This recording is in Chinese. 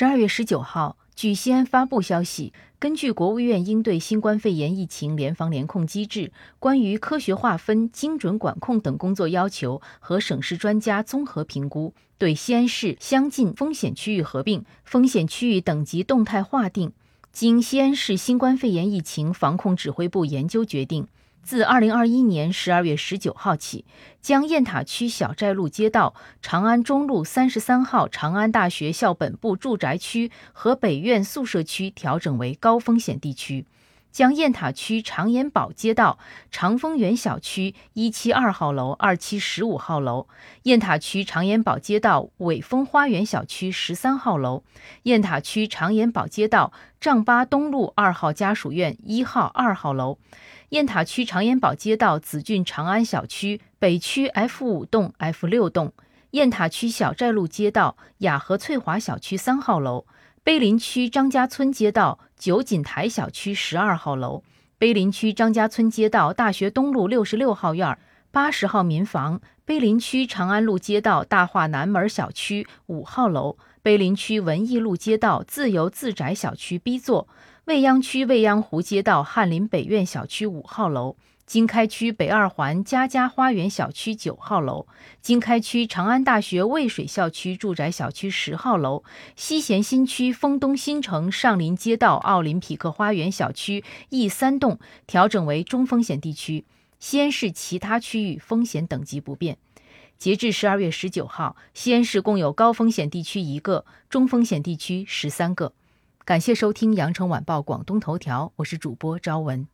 十二月十九号，据西安发布消息，根据国务院应对新冠肺炎疫情联防联控机制关于科学划分、精准管控等工作要求和省市专家综合评估，对西安市相近风险区域合并、风险区域等级动态划定。经西安市新冠肺炎疫情防控指挥部研究决定。自二零二一年十二月十九号起，将雁塔区小寨路街道、长安中路三十三号长安大学校本部住宅区和北苑宿舍区调整为高风险地区；将雁塔区长延堡街道、长丰园小区一期二号楼、二期十五号楼、雁塔区长延堡街道伟丰花园小区十三号楼、雁塔区长延堡街道丈八东路二号家属院一号、二号楼。雁塔区长延堡街道紫郡长安小区北区 F 五栋、F 六栋，雁塔区小寨路街道雅和翠华小区三号楼，碑林区张家村街道九锦台小区十二号楼，碑林区张家村街道大学东路六十六号院儿八十号民房，碑林区长安路街道大化南门小区五号楼，碑林区文艺路街道自由自宅小区 B 座。未央区未央湖街道翰林北苑小区五号楼，经开区北二环家家花园小区九号楼，经开区长安大学渭水校区住宅小区十号楼，西咸新区丰东新城上林街道奥林匹克花园小区 E 三栋调整为中风险地区，西安市其他区域风险等级不变。截至十二月十九号，西安市共有高风险地区一个，中风险地区十三个。感谢收听《羊城晚报广东头条》，我是主播朝文。